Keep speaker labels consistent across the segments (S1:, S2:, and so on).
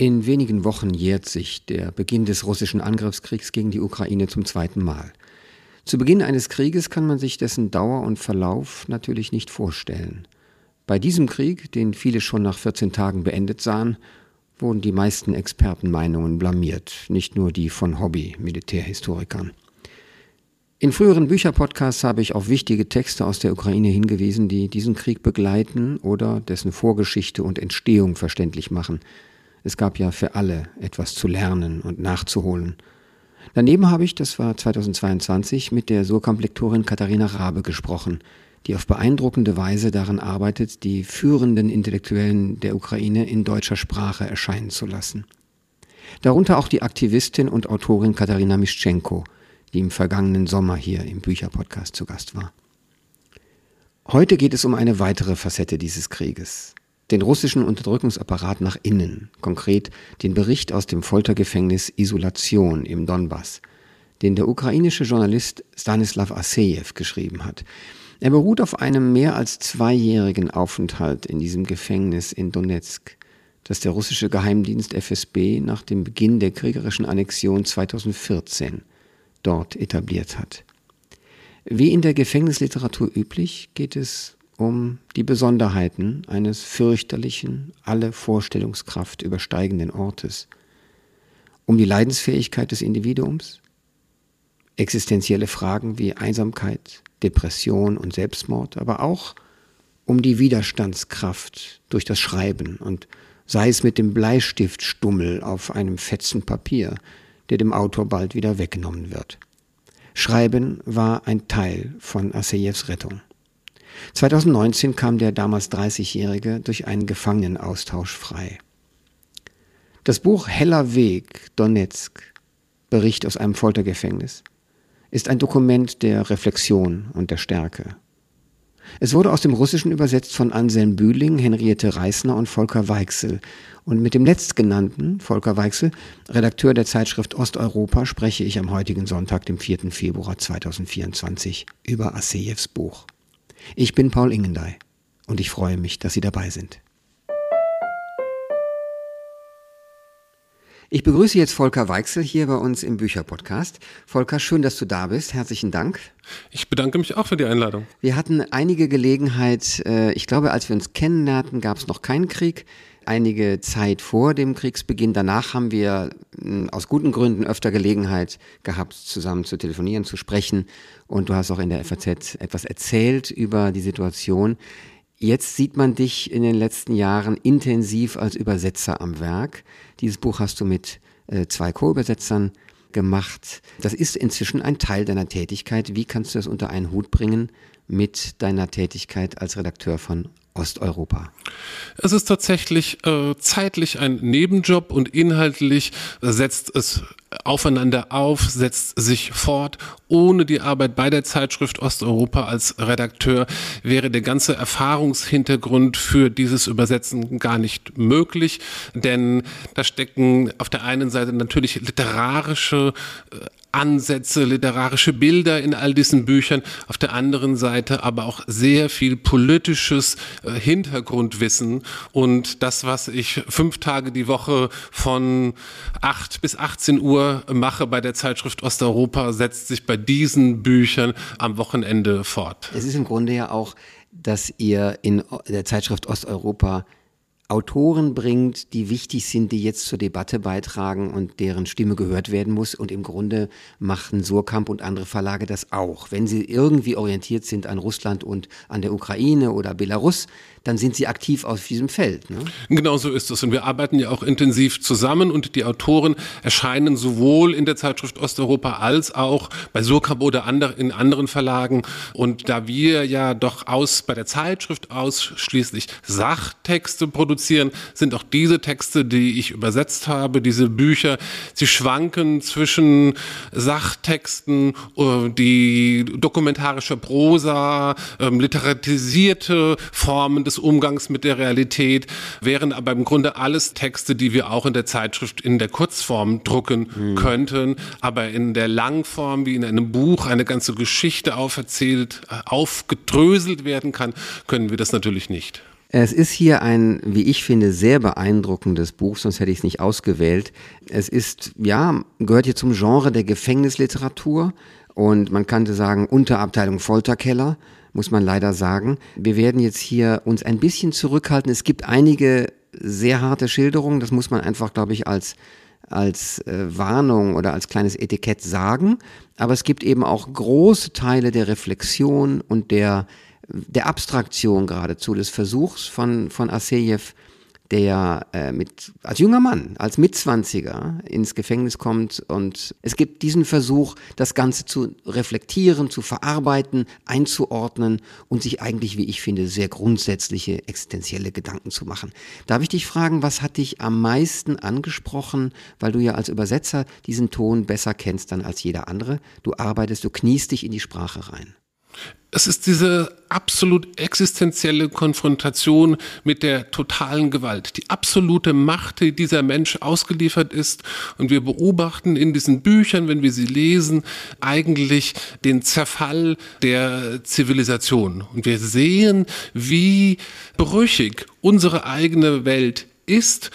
S1: In wenigen Wochen jährt sich der Beginn des russischen Angriffskriegs gegen die Ukraine zum zweiten Mal. Zu Beginn eines Krieges kann man sich dessen Dauer und Verlauf natürlich nicht vorstellen. Bei diesem Krieg, den viele schon nach 14 Tagen beendet sahen, wurden die meisten Expertenmeinungen blamiert, nicht nur die von Hobby-Militärhistorikern. In früheren Bücherpodcasts habe ich auf wichtige Texte aus der Ukraine hingewiesen, die diesen Krieg begleiten oder dessen Vorgeschichte und Entstehung verständlich machen – es gab ja für alle etwas zu lernen und nachzuholen. Daneben habe ich, das war 2022, mit der Surkamp-Lektorin Katharina Rabe gesprochen, die auf beeindruckende Weise daran arbeitet, die führenden Intellektuellen der Ukraine in deutscher Sprache erscheinen zu lassen. Darunter auch die Aktivistin und Autorin Katharina Mischenko, die im vergangenen Sommer hier im Bücherpodcast zu Gast war. Heute geht es um eine weitere Facette dieses Krieges den russischen Unterdrückungsapparat nach innen, konkret den Bericht aus dem Foltergefängnis Isolation im Donbass, den der ukrainische Journalist Stanislav Asejew geschrieben hat. Er beruht auf einem mehr als zweijährigen Aufenthalt in diesem Gefängnis in Donetsk, das der russische Geheimdienst FSB nach dem Beginn der kriegerischen Annexion 2014 dort etabliert hat. Wie in der Gefängnisliteratur üblich geht es um die Besonderheiten eines fürchterlichen, alle Vorstellungskraft übersteigenden Ortes, um die Leidensfähigkeit des Individuums, existenzielle Fragen wie Einsamkeit, Depression und Selbstmord, aber auch um die Widerstandskraft durch das Schreiben und sei es mit dem Bleistiftstummel auf einem Fetzen Papier, der dem Autor bald wieder weggenommen wird. Schreiben war ein Teil von Assejews Rettung. 2019 kam der damals 30-Jährige durch einen Gefangenenaustausch frei. Das Buch Heller Weg, Donetsk, Bericht aus einem Foltergefängnis, ist ein Dokument der Reflexion und der Stärke. Es wurde aus dem Russischen übersetzt von Anselm Bühling, Henriette Reisner und Volker Weichsel. Und mit dem letztgenannten, Volker Weichsel, Redakteur der Zeitschrift Osteuropa, spreche ich am heutigen Sonntag, dem 4. Februar 2024, über Assejews Buch. Ich bin Paul Ingendey und ich freue mich, dass Sie dabei sind. Ich begrüße jetzt Volker Weichsel hier bei uns im Bücherpodcast. Volker, schön, dass du da bist. Herzlichen Dank.
S2: Ich bedanke mich auch für die Einladung.
S1: Wir hatten einige Gelegenheit, äh, ich glaube, als wir uns kennenlernten, gab es noch keinen Krieg einige Zeit vor dem Kriegsbeginn. Danach haben wir hm, aus guten Gründen öfter Gelegenheit gehabt, zusammen zu telefonieren, zu sprechen. Und du hast auch in der FAZ etwas erzählt über die Situation. Jetzt sieht man dich in den letzten Jahren intensiv als Übersetzer am Werk. Dieses Buch hast du mit äh, zwei Co-Übersetzern gemacht. Das ist inzwischen ein Teil deiner Tätigkeit. Wie kannst du das unter einen Hut bringen mit deiner Tätigkeit als Redakteur von Osteuropa?
S2: Es ist tatsächlich äh, zeitlich ein Nebenjob und inhaltlich setzt es aufeinander auf, setzt sich fort. Ohne die Arbeit bei der Zeitschrift Osteuropa als Redakteur wäre der ganze Erfahrungshintergrund für dieses Übersetzen gar nicht möglich, denn da stecken auf der einen Seite natürlich literarische äh, Ansätze, literarische Bilder in all diesen Büchern, auf der anderen Seite aber auch sehr viel politisches äh, Hintergrundwissen und das, was ich fünf Tage die Woche von acht bis 18 Uhr mache bei der Zeitschrift Osteuropa, setzt sich bei diesen Büchern am Wochenende fort.
S1: Es ist im Grunde ja auch, dass ihr in der Zeitschrift Osteuropa Autoren bringt, die wichtig sind, die jetzt zur Debatte beitragen und deren Stimme gehört werden muss. Und im Grunde machen Surkamp und andere Verlage das auch. Wenn sie irgendwie orientiert sind an Russland und an der Ukraine oder Belarus, dann sind sie aktiv auf diesem Feld. Ne?
S2: Genau so ist es. Und wir arbeiten ja auch intensiv zusammen und die Autoren erscheinen sowohl in der Zeitschrift Osteuropa als auch bei Surkamp oder andere, in anderen Verlagen. Und da wir ja doch aus, bei der Zeitschrift ausschließlich Sachtexte produzieren, sind auch diese Texte, die ich übersetzt habe, diese Bücher, sie schwanken zwischen Sachtexten, äh, die dokumentarische Prosa, ähm, literatisierte Formen des Umgangs mit der Realität, wären aber im Grunde alles Texte, die wir auch in der Zeitschrift in der Kurzform drucken mhm. könnten, aber in der Langform, wie in einem Buch eine ganze Geschichte auferzählt, äh, aufgedröselt werden kann, können wir das natürlich nicht.
S1: Es ist hier ein, wie ich finde, sehr beeindruckendes Buch, sonst hätte ich es nicht ausgewählt. Es ist, ja, gehört hier zum Genre der Gefängnisliteratur und man könnte sagen Unterabteilung Folterkeller, muss man leider sagen. Wir werden jetzt hier uns ein bisschen zurückhalten. Es gibt einige sehr harte Schilderungen, das muss man einfach, glaube ich, als als äh, Warnung oder als kleines Etikett sagen, aber es gibt eben auch große Teile der Reflexion und der der Abstraktion geradezu, des Versuchs von, von Asejew, der äh, mit, als junger Mann, als Mitzwanziger ins Gefängnis kommt und es gibt diesen Versuch, das Ganze zu reflektieren, zu verarbeiten, einzuordnen und sich eigentlich, wie ich finde, sehr grundsätzliche existenzielle Gedanken zu machen. Darf ich dich fragen, was hat dich am meisten angesprochen, weil du ja als Übersetzer diesen Ton besser kennst dann als jeder andere? Du arbeitest, du kniest dich in die Sprache rein
S2: es ist diese absolut existenzielle Konfrontation mit der totalen Gewalt, die absolute Macht, die dieser Mensch ausgeliefert ist. Und wir beobachten in diesen Büchern, wenn wir sie lesen, eigentlich den Zerfall der Zivilisation. Und wir sehen, wie brüchig unsere eigene Welt ist.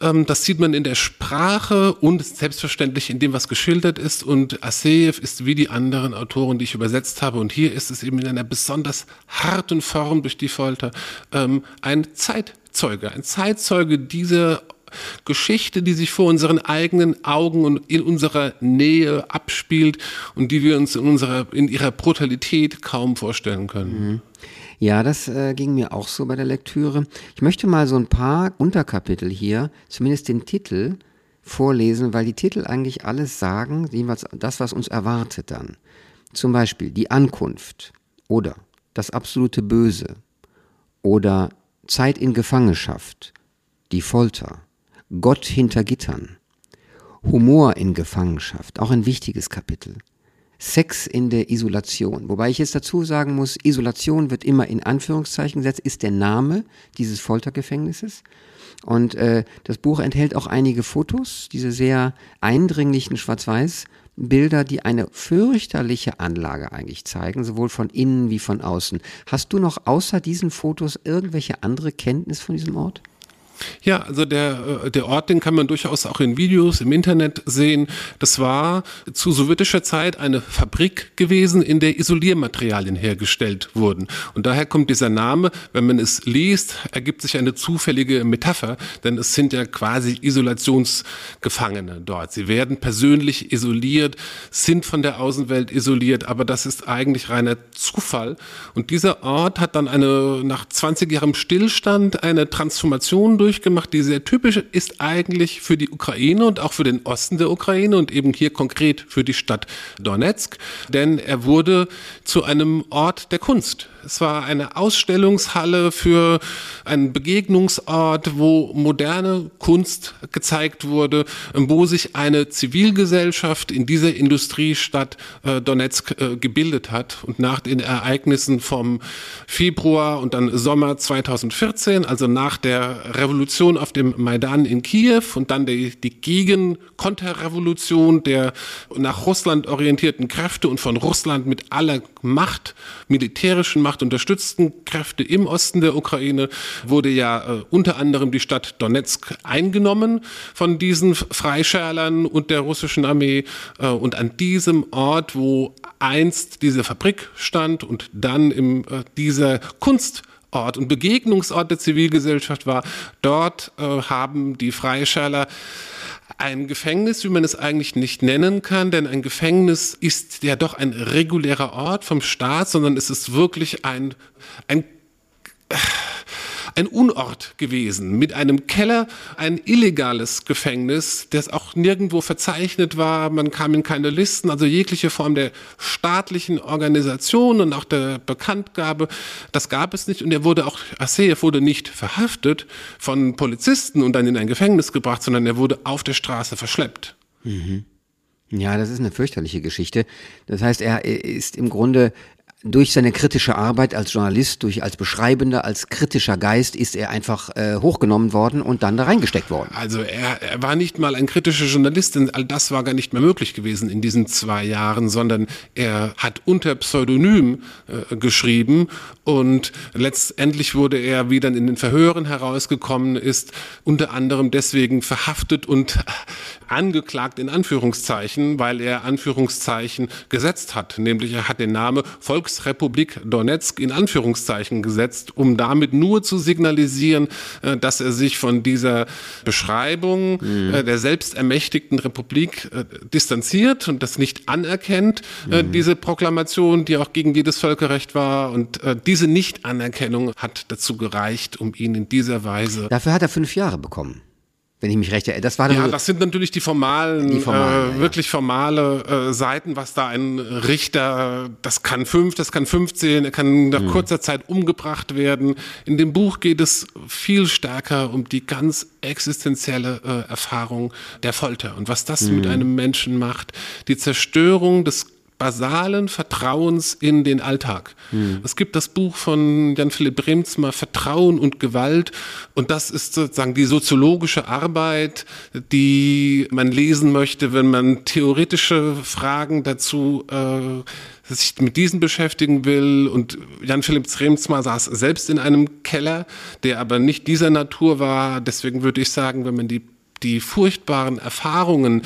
S2: Ähm, das sieht man in der Sprache und selbstverständlich in dem, was geschildert ist. Und Aseev ist wie die anderen Autoren, die ich übersetzt habe. Und hier ist es eben in einer besonders harten Form durch die Folter ähm, ein Zeitzeuge, ein Zeitzeuge dieser Geschichte, die sich vor unseren eigenen Augen und in unserer Nähe abspielt und die wir uns in unserer, in ihrer Brutalität kaum vorstellen können.
S1: Mhm. Ja, das äh, ging mir auch so bei der Lektüre. Ich möchte mal so ein paar Unterkapitel hier, zumindest den Titel, vorlesen, weil die Titel eigentlich alles sagen, jeweils das, was uns erwartet dann. Zum Beispiel die Ankunft oder das absolute Böse oder Zeit in Gefangenschaft, die Folter, Gott hinter Gittern, Humor in Gefangenschaft, auch ein wichtiges Kapitel. Sex in der Isolation. Wobei ich jetzt dazu sagen muss, Isolation wird immer in Anführungszeichen gesetzt, ist der Name dieses Foltergefängnisses. Und äh, das Buch enthält auch einige Fotos, diese sehr eindringlichen Schwarz-Weiß. Bilder, die eine fürchterliche Anlage eigentlich zeigen, sowohl von innen wie von außen. Hast du noch außer diesen Fotos irgendwelche andere Kenntnis von diesem Ort?
S2: Ja, also der, äh, der Ort, den kann man durchaus auch in Videos im Internet sehen. Das war zu sowjetischer Zeit eine Fabrik gewesen, in der Isoliermaterialien hergestellt wurden. Und daher kommt dieser Name, wenn man es liest, ergibt sich eine zufällige Metapher, denn es sind ja quasi Isolationsgefangene dort. Sie werden persönlich isoliert, sind von der Außenwelt isoliert, aber das ist eigentlich reiner Zufall. Und dieser Ort hat dann eine, nach 20 Jahren Stillstand eine Transformation durch durchgemacht, die sehr typisch ist eigentlich für die Ukraine und auch für den Osten der Ukraine und eben hier konkret für die Stadt Donetsk, denn er wurde zu einem Ort der Kunst. Es war eine Ausstellungshalle für einen Begegnungsort, wo moderne Kunst gezeigt wurde, wo sich eine Zivilgesellschaft in dieser Industriestadt äh, Donetsk äh, gebildet hat. Und nach den Ereignissen vom Februar und dann Sommer 2014, also nach der Revolution auf dem Maidan in Kiew und dann die, die Gegen-Konterrevolution der nach Russland orientierten Kräfte und von Russland mit aller Macht, militärischen Macht, Macht unterstützten Kräfte im Osten der Ukraine wurde ja äh, unter anderem die Stadt Donetsk eingenommen von diesen Freischärlern und der russischen Armee. Äh, und an diesem Ort, wo einst diese Fabrik stand und dann im, äh, dieser Kunst Ort und Begegnungsort der Zivilgesellschaft war. Dort äh, haben die Freischärler ein Gefängnis, wie man es eigentlich nicht nennen kann, denn ein Gefängnis ist ja doch ein regulärer Ort vom Staat, sondern es ist wirklich ein, ein ein Unort gewesen, mit einem Keller, ein illegales Gefängnis, das auch nirgendwo verzeichnet war, man kam in keine Listen, also jegliche Form der staatlichen Organisation und auch der Bekanntgabe, das gab es nicht und er wurde auch, Aseev wurde nicht verhaftet von Polizisten und dann in ein Gefängnis gebracht, sondern er wurde auf der Straße verschleppt.
S1: Mhm. Ja, das ist eine fürchterliche Geschichte. Das heißt, er ist im Grunde durch seine kritische Arbeit als Journalist, durch als Beschreibender, als kritischer Geist ist er einfach äh, hochgenommen worden und dann da reingesteckt worden.
S2: Also er, er war nicht mal ein kritischer Journalist, denn all das war gar nicht mehr möglich gewesen in diesen zwei Jahren, sondern er hat unter Pseudonym äh, geschrieben und letztendlich wurde er, wie dann in den Verhören herausgekommen ist, unter anderem deswegen verhaftet und angeklagt in Anführungszeichen, weil er Anführungszeichen gesetzt hat, nämlich er hat den Namen Volks Volksrepublik Donetsk in Anführungszeichen gesetzt, um damit nur zu signalisieren, äh, dass er sich von dieser Beschreibung mhm. der selbstermächtigten Republik äh, distanziert und das nicht anerkennt, mhm. diese Proklamation, die auch gegen jedes Völkerrecht war. Und diese Nichtanerkennung hat dazu gereicht, um ihn in dieser Weise.
S1: Dafür hat er fünf Jahre bekommen wenn ich mich recht erinnere.
S2: Das war ja, das sind natürlich die formalen, die formalen äh, wirklich formale äh, Seiten, was da ein Richter, das kann fünf, das kann 15, er kann nach mhm. kurzer Zeit umgebracht werden. In dem Buch geht es viel stärker um die ganz existenzielle äh, Erfahrung der Folter und was das mhm. mit einem Menschen macht. Die Zerstörung des basalen Vertrauens in den Alltag. Hm. Es gibt das Buch von Jan-Philipp Bremsmer, Vertrauen und Gewalt. Und das ist sozusagen die soziologische Arbeit, die man lesen möchte, wenn man theoretische Fragen dazu äh, sich mit diesen beschäftigen will. Und Jan-Philipp Bremsmer saß selbst in einem Keller, der aber nicht dieser Natur war. Deswegen würde ich sagen, wenn man die die furchtbaren Erfahrungen,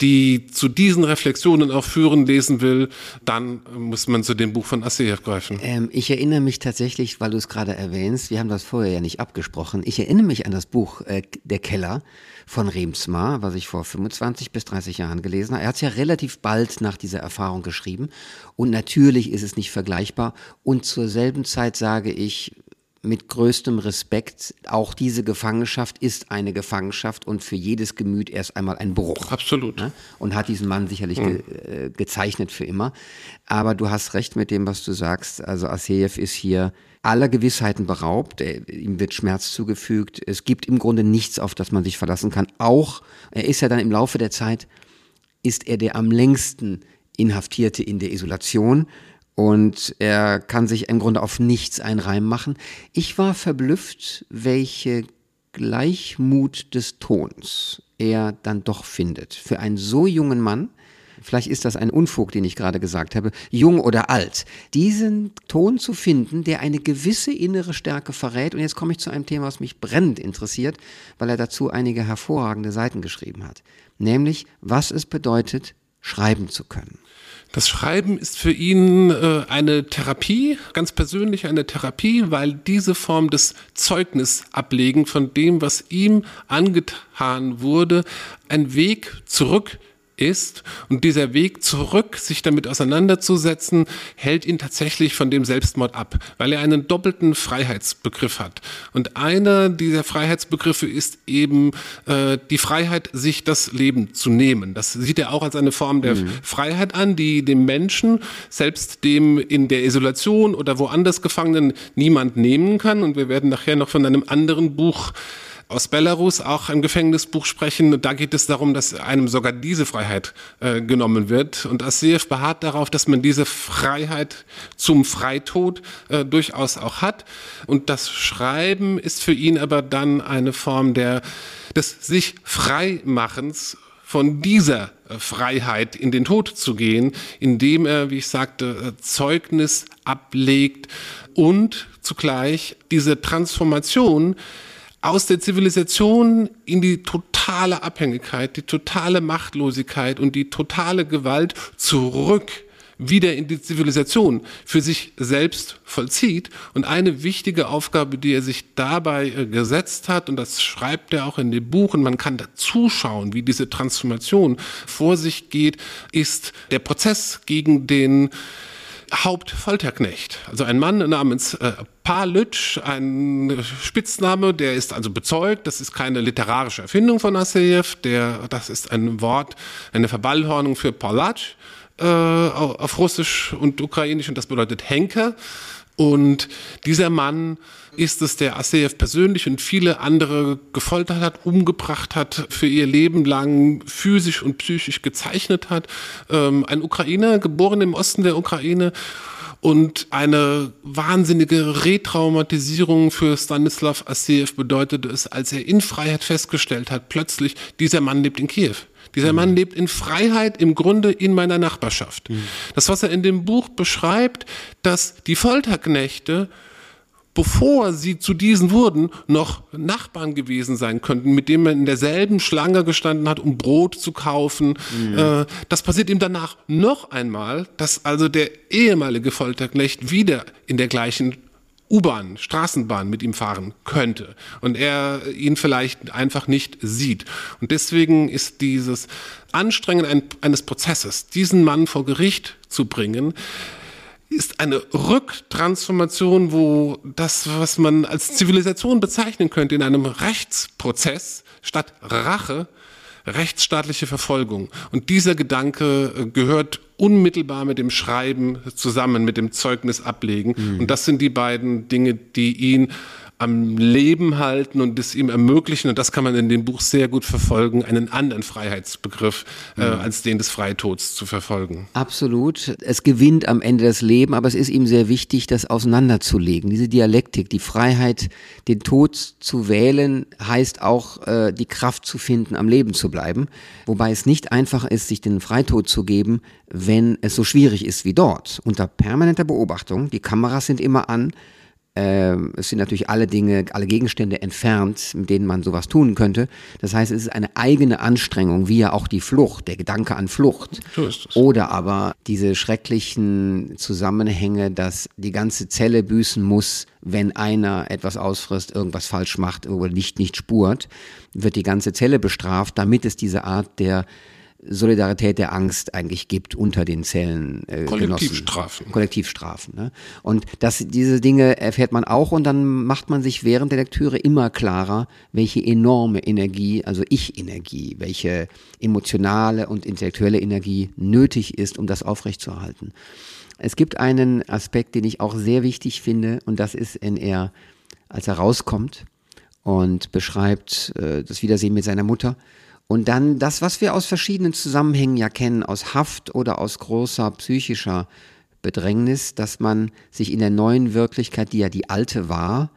S2: die zu diesen Reflexionen auch führen, lesen will, dann muss man zu dem Buch von Asseyev greifen.
S1: Ähm, ich erinnere mich tatsächlich, weil du es gerade erwähnst, wir haben das vorher ja nicht abgesprochen, ich erinnere mich an das Buch äh, Der Keller von Remsmar, was ich vor 25 bis 30 Jahren gelesen habe. Er hat es ja relativ bald nach dieser Erfahrung geschrieben und natürlich ist es nicht vergleichbar und zur selben Zeit sage ich, mit größtem Respekt, auch diese Gefangenschaft ist eine Gefangenschaft und für jedes Gemüt erst einmal ein Bruch.
S2: Absolut.
S1: Ne? Und hat diesen Mann sicherlich mhm. ge äh, gezeichnet für immer. Aber du hast recht mit dem, was du sagst. Also Aseyev ist hier aller Gewissheiten beraubt. Er, ihm wird Schmerz zugefügt. Es gibt im Grunde nichts, auf das man sich verlassen kann. Auch, er ist ja dann im Laufe der Zeit, ist er der am längsten Inhaftierte in der Isolation und er kann sich im Grunde auf nichts ein Reim machen. Ich war verblüfft, welche Gleichmut des Tons er dann doch findet. Für einen so jungen Mann, vielleicht ist das ein Unfug, den ich gerade gesagt habe, jung oder alt, diesen Ton zu finden, der eine gewisse innere Stärke verrät. Und jetzt komme ich zu einem Thema, was mich brennend interessiert, weil er dazu einige hervorragende Seiten geschrieben hat. Nämlich, was es bedeutet, schreiben zu können.
S2: Das Schreiben ist für ihn äh, eine Therapie, ganz persönlich eine Therapie, weil diese Form des Zeugnisablegen von dem, was ihm angetan wurde, ein Weg zurück ist. Und dieser Weg zurück, sich damit auseinanderzusetzen, hält ihn tatsächlich von dem Selbstmord ab, weil er einen doppelten Freiheitsbegriff hat. Und einer dieser Freiheitsbegriffe ist eben äh, die Freiheit, sich das Leben zu nehmen. Das sieht er auch als eine Form der mhm. Freiheit an, die dem Menschen, selbst dem in der Isolation oder woanders Gefangenen, niemand nehmen kann. Und wir werden nachher noch von einem anderen Buch aus Belarus auch im Gefängnisbuch sprechen. Da geht es darum, dass einem sogar diese Freiheit äh, genommen wird. Und Asseev beharrt darauf, dass man diese Freiheit zum Freitod äh, durchaus auch hat. Und das Schreiben ist für ihn aber dann eine Form der, des sich Freimachens von dieser äh, Freiheit in den Tod zu gehen, indem er, wie ich sagte, äh, Zeugnis ablegt und zugleich diese Transformation aus der Zivilisation in die totale Abhängigkeit, die totale Machtlosigkeit und die totale Gewalt zurück wieder in die Zivilisation für sich selbst vollzieht. Und eine wichtige Aufgabe, die er sich dabei äh, gesetzt hat, und das schreibt er auch in dem Buch, und man kann da zuschauen, wie diese Transformation vor sich geht, ist der Prozess gegen den Hauptfolterknecht. Also ein Mann namens äh, Palütsch, ein Spitzname, der ist also bezeugt, das ist keine literarische Erfindung von Asseyev, der, das ist ein Wort, eine Verballhornung für Palatsch äh, auf Russisch und Ukrainisch und das bedeutet Henker. Und dieser Mann ist es, der Asseyev persönlich und viele andere gefoltert hat, umgebracht hat, für ihr Leben lang physisch und psychisch gezeichnet hat. Ähm, ein Ukrainer, geboren im Osten der Ukraine Und eine wahnsinnige Retraumatisierung für Stanislav Assiev bedeutete es, als er in Freiheit festgestellt hat, plötzlich, dieser Mann lebt in Kiew. Dieser Mann lebt in Freiheit im Grunde in meiner Nachbarschaft. Mhm. Das, was er in dem Buch beschreibt, dass die Folterknechte bevor sie zu diesen wurden, noch Nachbarn gewesen sein könnten, mit denen man in derselben Schlange gestanden hat, um Brot zu kaufen. Mhm. Äh, das passiert ihm danach noch einmal, dass also der ehemalige Folterknecht wieder in der gleichen U-Bahn, Straßenbahn mit ihm fahren könnte und er ihn vielleicht einfach nicht sieht. Und deswegen ist dieses Anstrengen eines Prozesses, diesen Mann vor Gericht zu bringen, ist eine Rücktransformation, wo das, was man als Zivilisation bezeichnen könnte, in einem Rechtsprozess statt Rache, rechtsstaatliche Verfolgung. Und dieser Gedanke äh, gehört unmittelbar mit dem Schreiben zusammen, mit dem Zeugnis ablegen. Mhm. Und das sind die beiden Dinge, die ihn am Leben halten und es ihm ermöglichen, und das kann man in dem Buch sehr gut verfolgen, einen anderen Freiheitsbegriff äh, mhm. als den des Freitods zu verfolgen.
S1: Absolut. Es gewinnt am Ende das Leben, aber es ist ihm sehr wichtig, das auseinanderzulegen. Diese Dialektik, die Freiheit, den Tod zu wählen, heißt auch, äh, die Kraft zu finden, am Leben zu bleiben. Wobei es nicht einfach ist, sich den Freitod zu geben, wenn es so schwierig ist wie dort. Unter permanenter Beobachtung, die Kameras sind immer an, ähm, es sind natürlich alle Dinge, alle Gegenstände entfernt, mit denen man sowas tun könnte. Das heißt, es ist eine eigene Anstrengung, wie ja auch die Flucht, der Gedanke an Flucht. So ist es. Oder aber diese schrecklichen Zusammenhänge, dass die ganze Zelle büßen muss, wenn einer etwas ausfrisst, irgendwas falsch macht oder nicht, nicht spurt, wird die ganze Zelle bestraft, damit es diese Art der Solidarität der Angst eigentlich gibt unter den Zellen.
S2: Äh, Kollektivstrafen.
S1: Genossen. Kollektivstrafen. Ne? Und das, diese Dinge erfährt man auch und dann macht man sich während der Lektüre immer klarer, welche enorme Energie, also Ich-Energie, welche emotionale und intellektuelle Energie nötig ist, um das aufrechtzuerhalten. Es gibt einen Aspekt, den ich auch sehr wichtig finde und das ist, wenn er, als er rauskommt und beschreibt äh, das Wiedersehen mit seiner Mutter, und dann das, was wir aus verschiedenen Zusammenhängen ja kennen, aus Haft oder aus großer psychischer Bedrängnis, dass man sich in der neuen Wirklichkeit, die ja die alte war,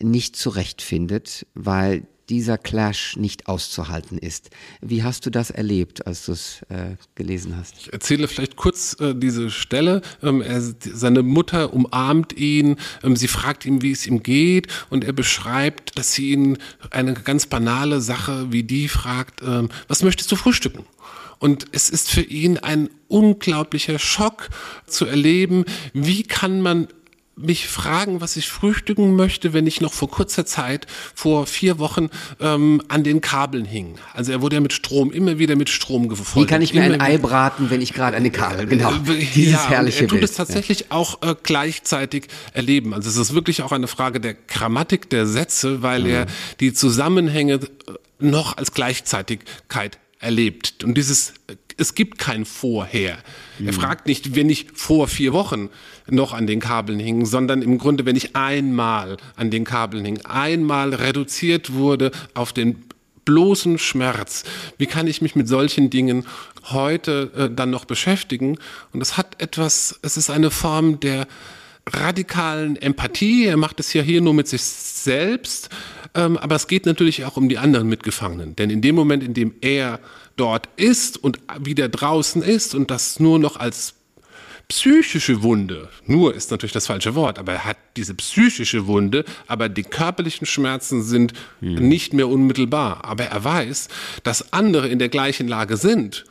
S1: nicht zurechtfindet, weil dieser Clash nicht auszuhalten ist. Wie hast du das erlebt, als du es äh, gelesen hast?
S2: Ich erzähle vielleicht kurz äh, diese Stelle. Ähm, er, seine Mutter umarmt ihn, ähm, sie fragt ihn, wie es ihm geht und er beschreibt, dass sie ihn eine ganz banale Sache wie die fragt, ähm, was möchtest du frühstücken? Und es ist für ihn ein unglaublicher Schock zu erleben, wie kann man mich fragen, was ich frühstücken möchte, wenn ich noch vor kurzer Zeit, vor vier Wochen, ähm, an den Kabeln hing. Also er wurde ja mit Strom, immer wieder mit Strom gefolgt.
S1: Wie kann ich mir ein Ei braten, wenn ich gerade an den Kabel, genau.
S2: Äh, Dieses ja, herrliche er tut Bild. es tatsächlich ja. auch äh, gleichzeitig erleben. Also es ist wirklich auch eine Frage der Grammatik der Sätze, weil mhm. er die Zusammenhänge äh, noch als Gleichzeitigkeit erlebt. Und dieses, es gibt kein Vorher. Mhm. Er fragt nicht, wenn ich vor vier Wochen noch an den Kabeln hing, sondern im Grunde, wenn ich einmal an den Kabeln hing, einmal reduziert wurde auf den bloßen Schmerz. Wie kann ich mich mit solchen Dingen heute äh, dann noch beschäftigen? Und es hat etwas, es ist eine Form der radikalen Empathie. Er macht es ja hier nur mit sich selbst, ähm, aber es geht natürlich auch um die anderen Mitgefangenen. Denn in dem Moment, in dem er dort ist und wieder draußen ist und das nur noch als psychische Wunde, nur ist natürlich das falsche Wort, aber er hat diese psychische Wunde, aber die körperlichen Schmerzen sind hm. nicht mehr unmittelbar. Aber er weiß, dass andere in der gleichen Lage sind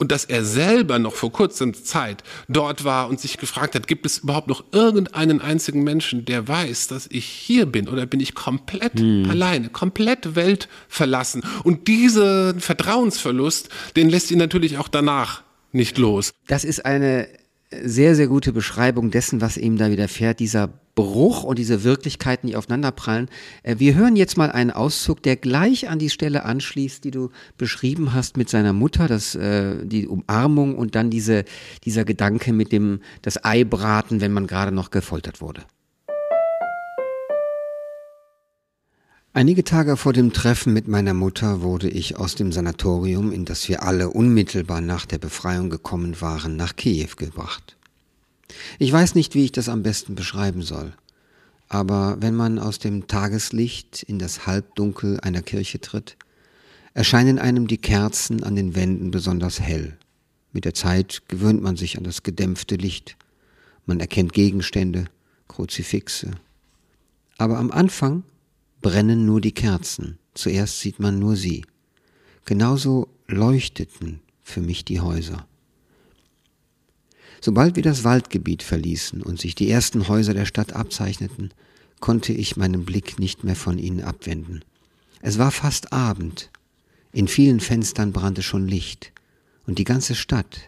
S2: und dass er selber noch vor kurzer Zeit dort war und sich gefragt hat, gibt es überhaupt noch irgendeinen einzigen Menschen, der weiß, dass ich hier bin oder bin ich komplett hm. alleine, komplett weltverlassen. Und diesen Vertrauensverlust, den lässt ihn natürlich auch danach nicht los.
S1: Das ist eine sehr, sehr gute Beschreibung dessen, was ihm da widerfährt, dieser Bruch und diese Wirklichkeiten, die aufeinanderprallen. Äh, wir hören jetzt mal einen Auszug, der gleich an die Stelle anschließt, die du beschrieben hast mit seiner Mutter, das, äh, die Umarmung und dann diese, dieser Gedanke mit dem, das Ei braten, wenn man gerade noch gefoltert wurde. Einige Tage vor dem Treffen mit meiner Mutter wurde ich aus dem Sanatorium, in das wir alle unmittelbar nach der Befreiung gekommen waren, nach Kiew gebracht. Ich weiß nicht, wie ich das am besten beschreiben soll. Aber wenn man aus dem Tageslicht in das Halbdunkel einer Kirche tritt, erscheinen einem die Kerzen an den Wänden besonders hell. Mit der Zeit gewöhnt man sich an das gedämpfte Licht. Man erkennt Gegenstände, Kruzifixe. Aber am Anfang brennen nur die Kerzen. Zuerst sieht man nur sie. Genauso leuchteten für mich die Häuser. Sobald wir das Waldgebiet verließen und sich die ersten Häuser der Stadt abzeichneten, konnte ich meinen Blick nicht mehr von ihnen abwenden. Es war fast Abend. In vielen Fenstern brannte schon Licht. Und die ganze Stadt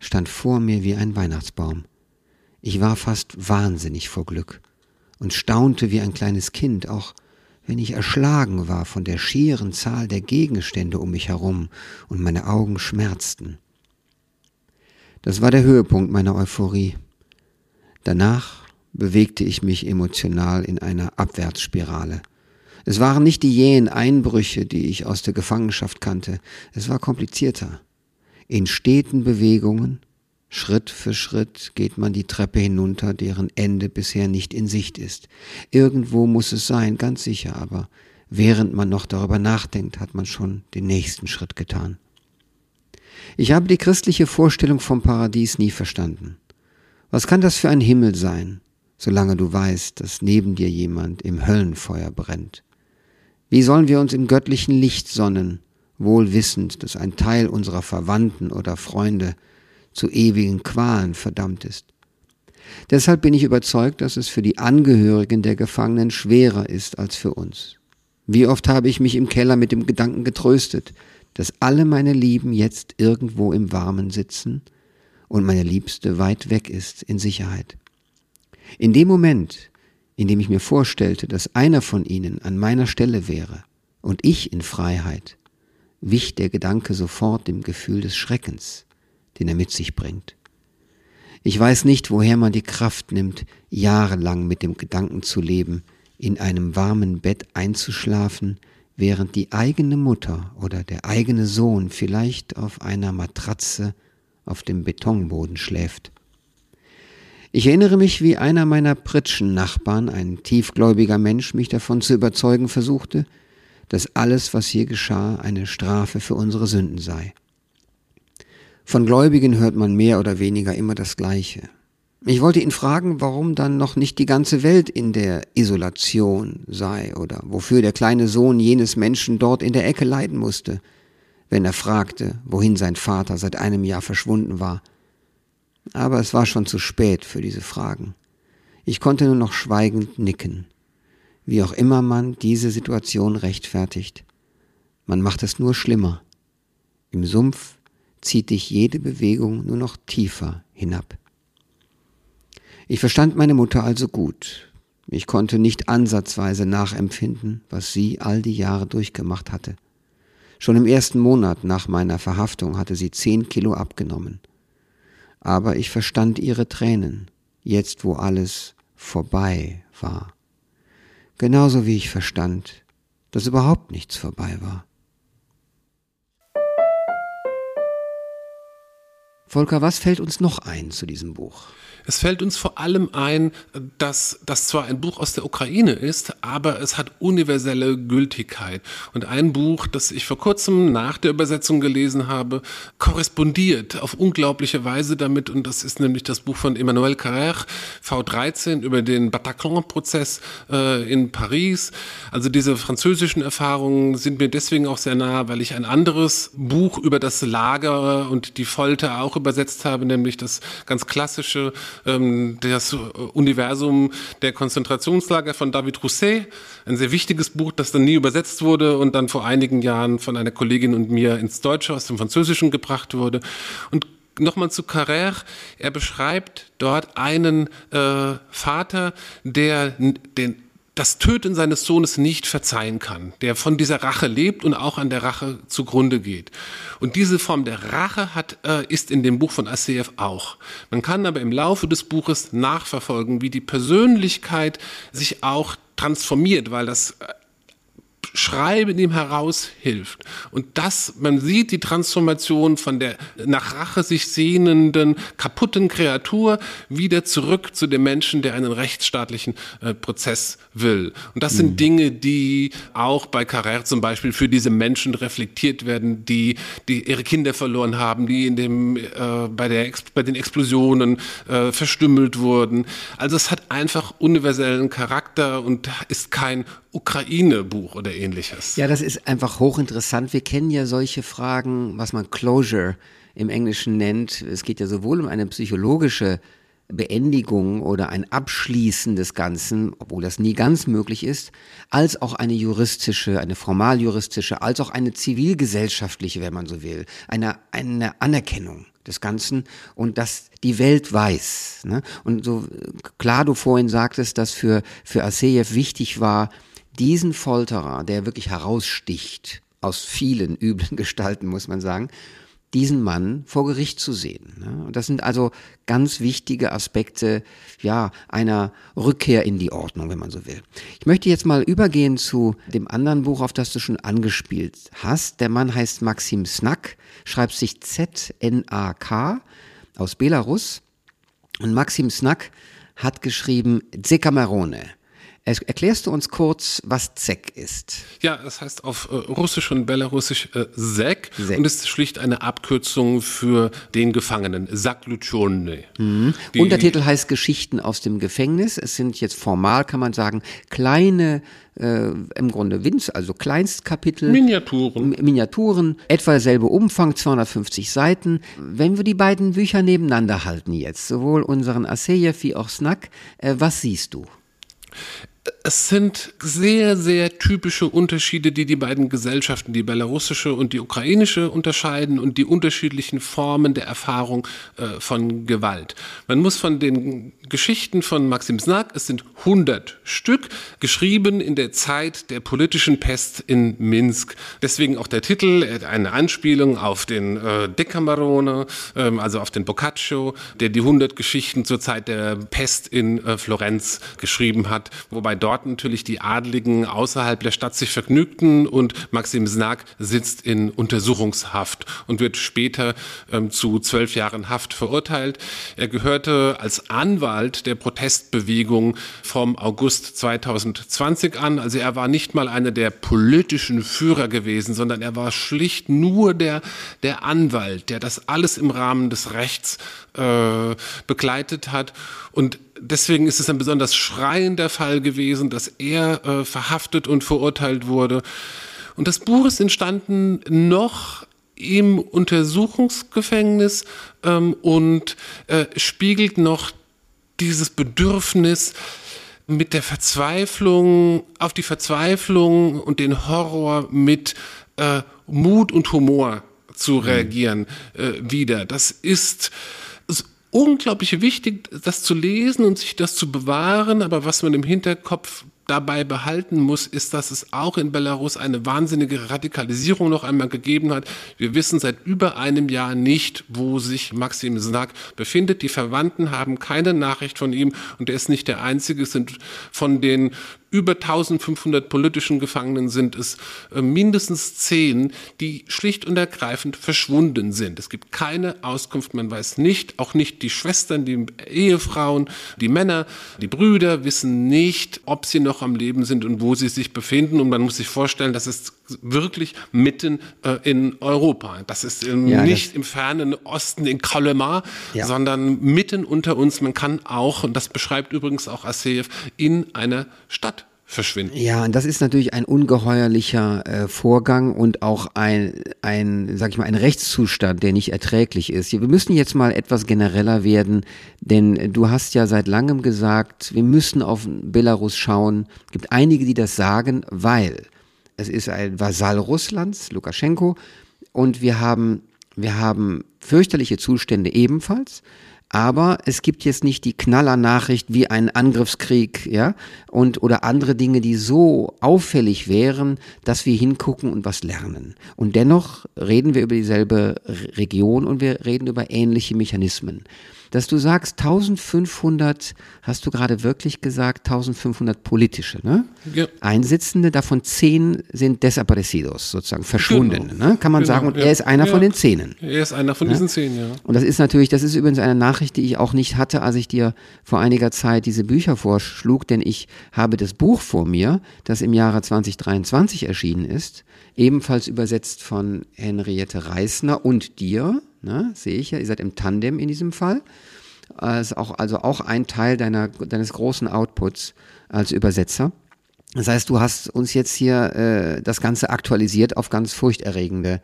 S1: stand vor mir wie ein Weihnachtsbaum. Ich war fast wahnsinnig vor Glück und staunte wie ein kleines Kind, auch wenn ich erschlagen war von der schieren Zahl der Gegenstände um mich herum und meine Augen schmerzten. Das war der Höhepunkt meiner Euphorie. Danach bewegte ich mich emotional in einer Abwärtsspirale. Es waren nicht die jähen Einbrüche, die ich aus der Gefangenschaft kannte, es war komplizierter. In steten Bewegungen, Schritt für Schritt geht man die Treppe hinunter, deren Ende bisher nicht in Sicht ist. Irgendwo muss es sein, ganz sicher, aber während man noch darüber nachdenkt, hat man schon den nächsten Schritt getan. Ich habe die christliche Vorstellung vom Paradies nie verstanden. Was kann das für ein Himmel sein, solange du weißt, dass neben dir jemand im Höllenfeuer brennt? Wie sollen wir uns im göttlichen Licht sonnen, wohl wissend, dass ein Teil unserer Verwandten oder Freunde zu ewigen Qualen verdammt ist? Deshalb bin ich überzeugt, dass es für die Angehörigen der Gefangenen schwerer ist als für uns. Wie oft habe ich mich im Keller mit dem Gedanken getröstet, dass alle meine Lieben jetzt irgendwo im Warmen sitzen und meine Liebste weit weg ist in Sicherheit. In dem Moment, in dem ich mir vorstellte, dass einer von ihnen an meiner Stelle wäre und ich in Freiheit, wich der Gedanke sofort dem Gefühl des Schreckens, den er mit sich bringt. Ich weiß nicht, woher man die Kraft nimmt, jahrelang mit dem Gedanken zu leben, in einem warmen Bett einzuschlafen, während die eigene Mutter oder der eigene Sohn vielleicht auf einer Matratze auf dem Betonboden schläft. Ich erinnere mich, wie einer meiner Pritschen-Nachbarn, ein tiefgläubiger Mensch, mich davon zu überzeugen versuchte, dass alles, was hier geschah, eine Strafe für unsere Sünden sei. Von Gläubigen hört man mehr oder weniger immer das Gleiche. Ich wollte ihn fragen, warum dann noch nicht die ganze Welt in der Isolation sei oder wofür der kleine Sohn jenes Menschen dort in der Ecke leiden musste, wenn er fragte, wohin sein Vater seit einem Jahr verschwunden war. Aber es war schon zu spät für diese Fragen. Ich konnte nur noch schweigend nicken. Wie auch immer man diese Situation rechtfertigt. Man macht es nur schlimmer. Im Sumpf zieht dich jede Bewegung nur noch tiefer hinab. Ich verstand meine Mutter also gut. Ich konnte nicht ansatzweise nachempfinden, was sie all die Jahre durchgemacht hatte. Schon im ersten Monat nach meiner Verhaftung hatte sie zehn Kilo abgenommen. Aber ich verstand ihre Tränen, jetzt wo alles vorbei war. Genauso wie ich verstand, dass überhaupt nichts vorbei war. Volker, was fällt uns noch ein zu diesem Buch?
S2: Es fällt uns vor allem ein, dass das zwar ein Buch aus der Ukraine ist, aber es hat universelle Gültigkeit. Und ein Buch, das ich vor kurzem nach der Übersetzung gelesen habe, korrespondiert auf unglaubliche Weise damit. Und das ist nämlich das Buch von Emmanuel Carrère, V13, über den Bataclan-Prozess äh, in Paris. Also diese französischen Erfahrungen sind mir deswegen auch sehr nah, weil ich ein anderes Buch über das Lager und die Folter auch übersetzt habe, nämlich das ganz klassische ähm, das Universum der Konzentrationslager von David Rousset, ein sehr wichtiges Buch, das dann nie übersetzt wurde und dann vor einigen Jahren von einer Kollegin und mir ins Deutsche aus dem Französischen gebracht wurde. Und nochmal zu Carrère. Er beschreibt dort einen äh, Vater, der den das Töten seines Sohnes nicht verzeihen kann, der von dieser Rache lebt und auch an der Rache zugrunde geht. Und diese Form der Rache hat, äh, ist in dem Buch von ACF auch. Man kann aber im Laufe des Buches nachverfolgen, wie die Persönlichkeit sich auch transformiert, weil das äh, Schreiben in ihm heraushilft. Und das, man sieht die Transformation von der nach Rache sich sehnenden, kaputten Kreatur wieder zurück zu dem Menschen, der einen rechtsstaatlichen äh, Prozess will. Und das sind mhm. Dinge, die auch bei Carrère zum Beispiel für diese Menschen reflektiert werden, die, die ihre Kinder verloren haben, die in dem, äh, bei, der, bei den Explosionen äh, verstümmelt wurden. Also es hat einfach universellen Charakter und ist kein Ukraine-Buch oder ähnliches.
S1: Ja, das ist einfach hochinteressant. Wir kennen ja solche Fragen, was man Closure im Englischen nennt. Es geht ja sowohl um eine psychologische Beendigung oder ein Abschließen des Ganzen, obwohl das nie ganz möglich ist, als auch eine juristische, eine formaljuristische, als auch eine zivilgesellschaftliche, wenn man so will, eine, eine Anerkennung des Ganzen und dass die Welt weiß. Ne? Und so klar du vorhin sagtest, dass für, für Aseyev wichtig war, diesen Folterer, der wirklich heraussticht, aus vielen üblen Gestalten, muss man sagen, diesen Mann vor Gericht zu sehen. Ne? Und das sind also ganz wichtige Aspekte, ja, einer Rückkehr in die Ordnung, wenn man so will. Ich möchte jetzt mal übergehen zu dem anderen Buch, auf das du schon angespielt hast. Der Mann heißt Maxim Snack, schreibt sich Z-N-A-K aus Belarus. Und Maxim Snack hat geschrieben Zekamerone. Erklärst du uns kurz, was ZEK ist?
S2: Ja, das heißt auf äh, Russisch und Belarusisch äh, ZEK, ZEK und ist schlicht eine Abkürzung für den Gefangenen, Zakluchone.
S1: Mhm. Untertitel heißt Geschichten aus dem Gefängnis. Es sind jetzt formal, kann man sagen, kleine äh, im Grunde Winz, also Kleinstkapitel.
S2: Miniaturen.
S1: Miniaturen, etwa derselbe Umfang, 250 Seiten. Wenn wir die beiden Bücher nebeneinander halten jetzt, sowohl unseren Aseyev wie auch Snack, äh, was siehst du?
S2: Es sind sehr, sehr typische Unterschiede, die die beiden Gesellschaften, die belarussische und die ukrainische, unterscheiden und die unterschiedlichen Formen der Erfahrung äh, von Gewalt. Man muss von den Geschichten von Maxim Znak, es sind 100 Stück, geschrieben in der Zeit der politischen Pest in Minsk. Deswegen auch der Titel, eine Anspielung auf den äh, Decamerone, äh, also auf den Boccaccio, der die 100 Geschichten zur Zeit der Pest in äh, Florenz geschrieben hat, wobei dort dort natürlich die Adligen außerhalb der Stadt sich vergnügten und Maxim Znak sitzt in Untersuchungshaft und wird später ähm, zu zwölf Jahren Haft verurteilt. Er gehörte als Anwalt der Protestbewegung vom August 2020 an. Also er war nicht mal einer der politischen Führer gewesen, sondern er war schlicht nur der, der Anwalt, der das alles im Rahmen des Rechts äh, begleitet hat. Und deswegen ist es ein besonders schreiender Fall gewesen, dass er äh, verhaftet und verurteilt wurde. Und das Buch ist entstanden noch im Untersuchungsgefängnis ähm, und äh, spiegelt noch dieses Bedürfnis, mit der Verzweiflung, auf die Verzweiflung und den Horror mit äh, Mut und Humor zu mhm. reagieren äh, wieder. Das ist unglaublich wichtig, das zu lesen und sich das zu bewahren, aber was man im Hinterkopf dabei behalten muss, ist, dass es auch in Belarus eine wahnsinnige Radikalisierung noch einmal gegeben hat. Wir wissen seit über einem Jahr nicht, wo sich Maxim Znak befindet. Die Verwandten haben keine Nachricht von ihm und er ist nicht der Einzige. Es sind von den über 1500 politischen Gefangenen sind es äh, mindestens zehn, die schlicht und ergreifend verschwunden sind. Es gibt keine Auskunft, man weiß nicht, auch nicht die Schwestern, die Ehefrauen, die Männer, die Brüder wissen nicht, ob sie noch am Leben sind und wo sie sich befinden. Und man muss sich vorstellen, das ist wirklich mitten äh, in Europa. Das ist im, ja, nicht das im fernen Osten in Kalmar, ja. sondern mitten unter uns. Man kann auch, und das beschreibt übrigens auch Aseev, in einer Stadt verschwinden.
S1: Ja, und das ist natürlich ein ungeheuerlicher äh, Vorgang und auch ein, ein, sag ich mal, ein Rechtszustand, der nicht erträglich ist. Wir müssen jetzt mal etwas genereller werden, denn du hast ja seit langem gesagt, wir müssen auf Belarus schauen. Es gibt einige, die das sagen, weil es ist ein Vasall Russlands, Lukaschenko, und wir haben, wir haben fürchterliche Zustände ebenfalls. Aber es gibt jetzt nicht die Knallernachricht wie ein Angriffskrieg, ja, und oder andere Dinge, die so auffällig wären, dass wir hingucken und was lernen. Und dennoch reden wir über dieselbe Region und wir reden über ähnliche Mechanismen. Dass du sagst 1500, hast du gerade wirklich gesagt, 1500 politische, ne? Ja. Einsitzende, davon zehn sind desaparecidos, sozusagen verschwundene, genau. ne? Kann man genau, sagen, und ja. er ist einer ja. von den zehnen.
S2: Er ist einer von diesen zehn, ja.
S1: Und das ist natürlich, das ist übrigens eine Nachricht, die ich auch nicht hatte, als ich dir vor einiger Zeit diese Bücher vorschlug, denn ich habe das Buch vor mir, das im Jahre 2023 erschienen ist, ebenfalls übersetzt von Henriette Reisner und dir, ne, sehe ich ja, ihr seid im Tandem in diesem Fall. Also auch, also auch ein Teil deiner, deines großen Outputs als Übersetzer. Das heißt, du hast uns jetzt hier äh, das Ganze aktualisiert auf ganz furchterregende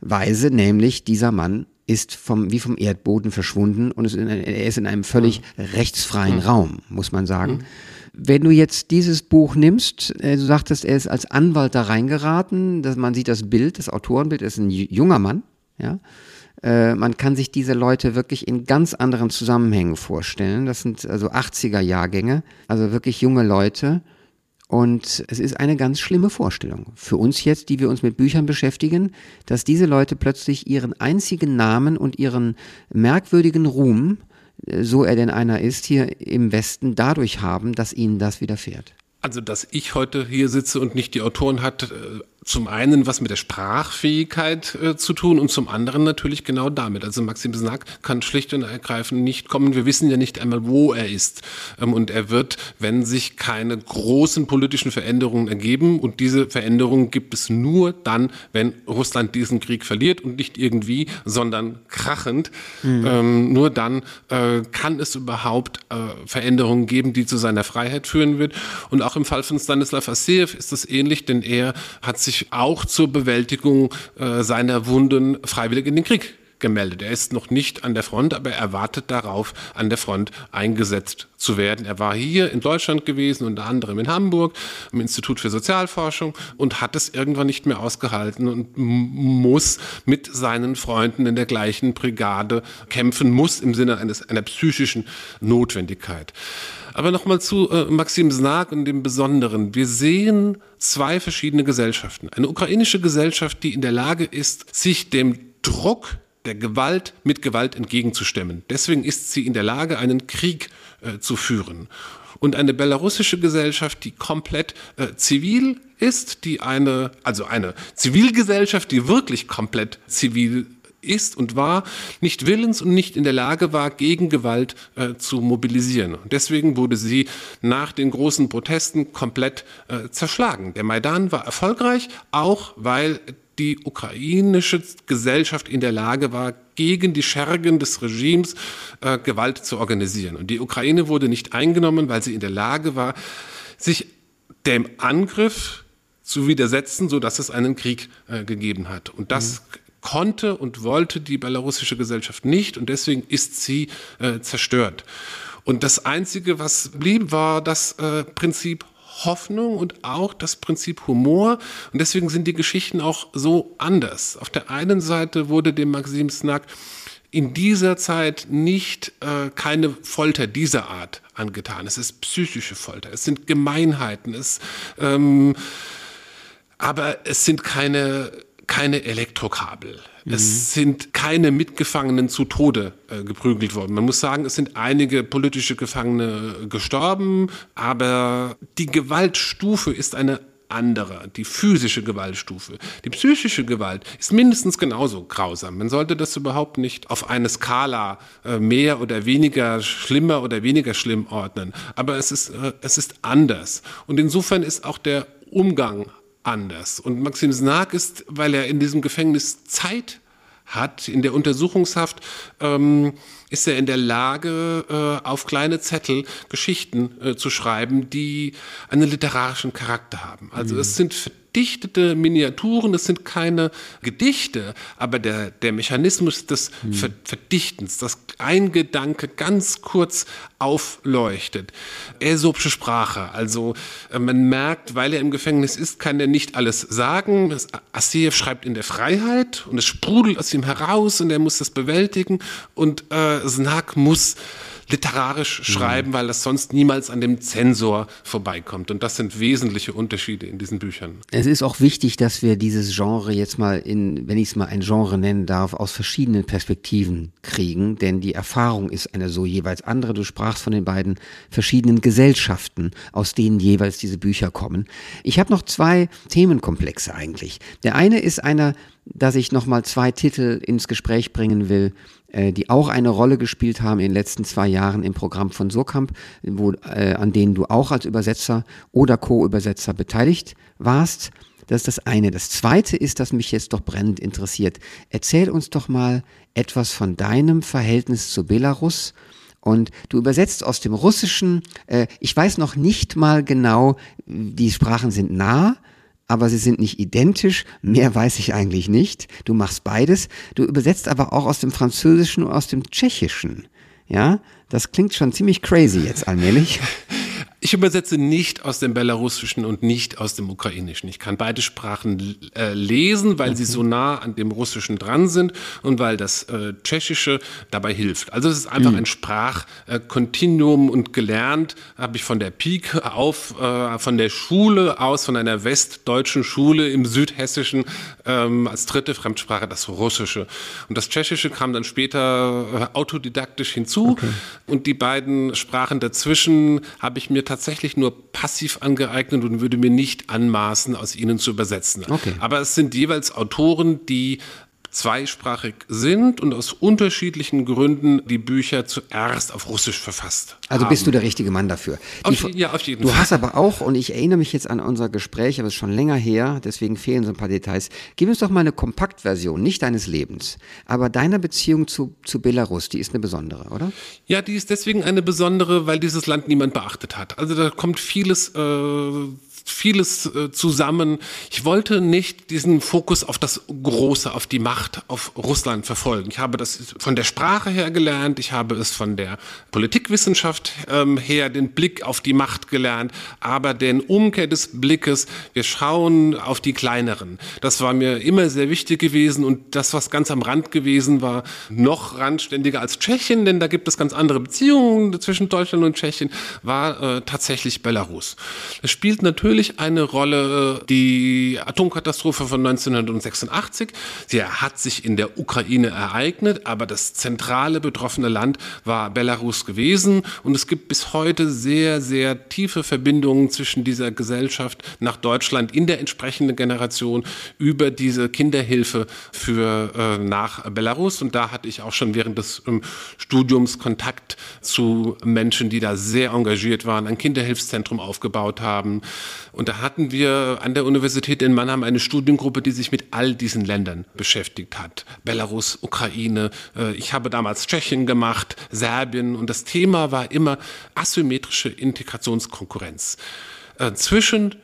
S1: Weise, nämlich dieser Mann ist vom, wie vom Erdboden verschwunden und ist in, er ist in einem völlig mhm. rechtsfreien mhm. Raum, muss man sagen. Mhm. Wenn du jetzt dieses Buch nimmst, äh, du sagtest, er ist als Anwalt da reingeraten, dass man sieht das Bild, das Autorenbild, er ist ein junger Mann, ja. Äh, man kann sich diese Leute wirklich in ganz anderen Zusammenhängen vorstellen. Das sind also 80er Jahrgänge, also wirklich junge Leute. Und es ist eine ganz schlimme Vorstellung für uns jetzt, die wir uns mit Büchern beschäftigen, dass diese Leute plötzlich ihren einzigen Namen und ihren merkwürdigen Ruhm so er denn einer ist, hier im Westen dadurch haben, dass ihnen das widerfährt.
S2: Also, dass ich heute hier sitze und nicht die Autoren hat, äh, zum einen was mit der Sprachfähigkeit äh, zu tun und zum anderen natürlich genau damit. Also Maxim Snack kann schlicht und ergreifend nicht kommen. Wir wissen ja nicht einmal, wo er ist. Ähm, und er wird, wenn sich keine großen politischen Veränderungen ergeben, und diese Veränderungen gibt es nur dann, wenn Russland diesen Krieg verliert und nicht irgendwie, sondern krachend. Mhm. Ähm, nur dann äh, kann es überhaupt äh, Veränderungen geben, die zu seiner Freiheit führen wird. Und auch im Fall von Stanislav Asseev ist das ähnlich, denn er hat sich sich auch zur Bewältigung äh, seiner Wunden freiwillig in den Krieg gemeldet. Er ist noch nicht an der Front, aber er wartet darauf, an der Front eingesetzt zu werden. Er war hier in Deutschland gewesen, unter anderem in Hamburg, im Institut für Sozialforschung und hat es irgendwann nicht mehr ausgehalten und muss mit seinen Freunden in der gleichen Brigade kämpfen, muss im Sinne eines, einer psychischen Notwendigkeit. Aber nochmal zu äh, Maxim Snag und dem Besonderen. Wir sehen zwei verschiedene Gesellschaften. Eine ukrainische Gesellschaft, die in der Lage ist, sich dem Druck der Gewalt mit Gewalt entgegenzustemmen. Deswegen ist sie in der Lage, einen Krieg äh, zu führen. Und eine belarussische Gesellschaft, die komplett äh, zivil ist, die eine, also eine Zivilgesellschaft, die wirklich komplett zivil ist und war, nicht willens und nicht in der Lage war, gegen Gewalt äh, zu mobilisieren. Und deswegen wurde sie nach den großen Protesten komplett äh, zerschlagen. Der Maidan war erfolgreich, auch weil die ukrainische Gesellschaft in der Lage war, gegen die Schergen des Regimes äh, Gewalt zu organisieren. Und die Ukraine wurde nicht eingenommen, weil sie in der Lage war, sich dem Angriff zu widersetzen, sodass es einen Krieg äh, gegeben hat. Und das mhm konnte und wollte die belarussische Gesellschaft nicht und deswegen ist sie äh, zerstört. Und das Einzige, was blieb, war das äh, Prinzip Hoffnung und auch das Prinzip Humor. Und deswegen sind die Geschichten auch so anders. Auf der einen Seite wurde dem Maxim Snack in dieser Zeit nicht äh, keine Folter dieser Art angetan. Es ist psychische Folter, es sind Gemeinheiten, es, ähm, aber es sind keine keine Elektrokabel. Mhm. Es sind keine Mitgefangenen zu Tode äh, geprügelt worden. Man muss sagen, es sind einige politische Gefangene gestorben, aber die Gewaltstufe ist eine andere, die physische Gewaltstufe. Die psychische Gewalt ist mindestens genauso grausam. Man sollte das überhaupt nicht auf eine Skala äh, mehr oder weniger schlimmer oder weniger schlimm ordnen. Aber es ist, äh, es ist anders. Und insofern ist auch der Umgang anders. Und Maxim Snag ist, weil er in diesem Gefängnis Zeit hat, in der Untersuchungshaft, ähm, ist er in der Lage, äh, auf kleine Zettel Geschichten äh, zu schreiben, die einen literarischen Charakter haben. Also mhm. es sind verdichtete Miniaturen, das sind keine Gedichte, aber der, der Mechanismus des hm. Verdichtens, dass ein Gedanke ganz kurz aufleuchtet. Aesopsche Sprache, also äh, man merkt, weil er im Gefängnis ist, kann er nicht alles sagen. Asseev schreibt in der Freiheit und es sprudelt aus ihm heraus und er muss das bewältigen und äh, Snak muss literarisch schreiben, mhm. weil das sonst niemals an dem Zensor vorbeikommt. Und das sind wesentliche Unterschiede in diesen Büchern.
S1: Es ist auch wichtig, dass wir dieses Genre jetzt mal in, wenn ich es mal ein Genre nennen darf, aus verschiedenen Perspektiven kriegen, denn die Erfahrung ist eine so jeweils andere. Du sprachst von den beiden verschiedenen Gesellschaften, aus denen jeweils diese Bücher kommen. Ich habe noch zwei Themenkomplexe eigentlich. Der eine ist einer, dass ich nochmal zwei Titel ins Gespräch bringen will, äh, die auch eine Rolle gespielt haben in den letzten zwei Jahren im Programm von Surkamp, wo, äh, an denen du auch als Übersetzer oder Co-Übersetzer beteiligt warst. Das ist das eine. Das zweite ist, das mich jetzt doch brennend interessiert. Erzähl uns doch mal etwas von deinem Verhältnis zu Belarus. Und du übersetzt aus dem Russischen, äh, ich weiß noch nicht mal genau, die Sprachen sind nah, aber sie sind nicht identisch. Mehr weiß ich eigentlich nicht. Du machst beides. Du übersetzt aber auch aus dem Französischen und aus dem Tschechischen. Ja, das klingt schon ziemlich crazy jetzt allmählich.
S2: Ich übersetze nicht aus dem Belarussischen und nicht aus dem Ukrainischen. Ich kann beide Sprachen äh, lesen, weil okay. sie so nah an dem Russischen dran sind und weil das äh, Tschechische dabei hilft. Also es ist einfach mhm. ein Sprachkontinuum äh, und gelernt habe ich von der Pike auf, äh, von der Schule aus, von einer westdeutschen Schule im Südhessischen ähm, als dritte Fremdsprache das Russische. Und das Tschechische kam dann später äh, autodidaktisch hinzu. Okay. Und die beiden Sprachen dazwischen habe ich mir tatsächlich tatsächlich nur passiv angeeignet und würde mir nicht anmaßen, aus ihnen zu übersetzen. Okay. Aber es sind jeweils Autoren, die zweisprachig sind und aus unterschiedlichen Gründen die Bücher zuerst auf Russisch verfasst.
S1: Also haben. bist du der richtige Mann dafür.
S2: Auf, die, ja, auf jeden
S1: du
S2: Fall.
S1: Du hast aber auch, und ich erinnere mich jetzt an unser Gespräch, aber es ist schon länger her, deswegen fehlen so ein paar Details. Gib uns doch mal eine Kompaktversion, nicht deines Lebens, aber deiner Beziehung zu, zu Belarus, die ist eine besondere, oder?
S2: Ja, die ist deswegen eine besondere, weil dieses Land niemand beachtet hat. Also da kommt vieles äh, vieles äh, zusammen. Ich wollte nicht diesen Fokus auf das Große, auf die Macht, auf Russland verfolgen. Ich habe das von der Sprache her gelernt, ich habe es von der Politikwissenschaft ähm, her, den Blick auf die Macht gelernt, aber den Umkehr des Blickes, wir schauen auf die kleineren. Das war mir immer sehr wichtig gewesen und das, was ganz am Rand gewesen war, noch randständiger als Tschechien, denn da gibt es ganz andere Beziehungen zwischen Deutschland und Tschechien, war äh, tatsächlich Belarus. Es spielt natürlich natürlich eine Rolle die Atomkatastrophe von 1986. Sie hat sich in der Ukraine ereignet, aber das zentrale betroffene Land war Belarus gewesen. Und es gibt bis heute sehr, sehr tiefe Verbindungen zwischen dieser Gesellschaft nach Deutschland in der entsprechenden Generation über diese Kinderhilfe für äh, nach Belarus. Und da hatte ich auch schon während des ähm, Studiums Kontakt zu Menschen, die da sehr engagiert waren, ein Kinderhilfszentrum aufgebaut haben, und da hatten wir an der Universität in Mannheim eine Studiengruppe, die sich mit all diesen Ländern beschäftigt hat. Belarus, Ukraine, äh, ich habe damals Tschechien gemacht, Serbien. Und das Thema war immer asymmetrische Integrationskonkurrenz äh, zwischen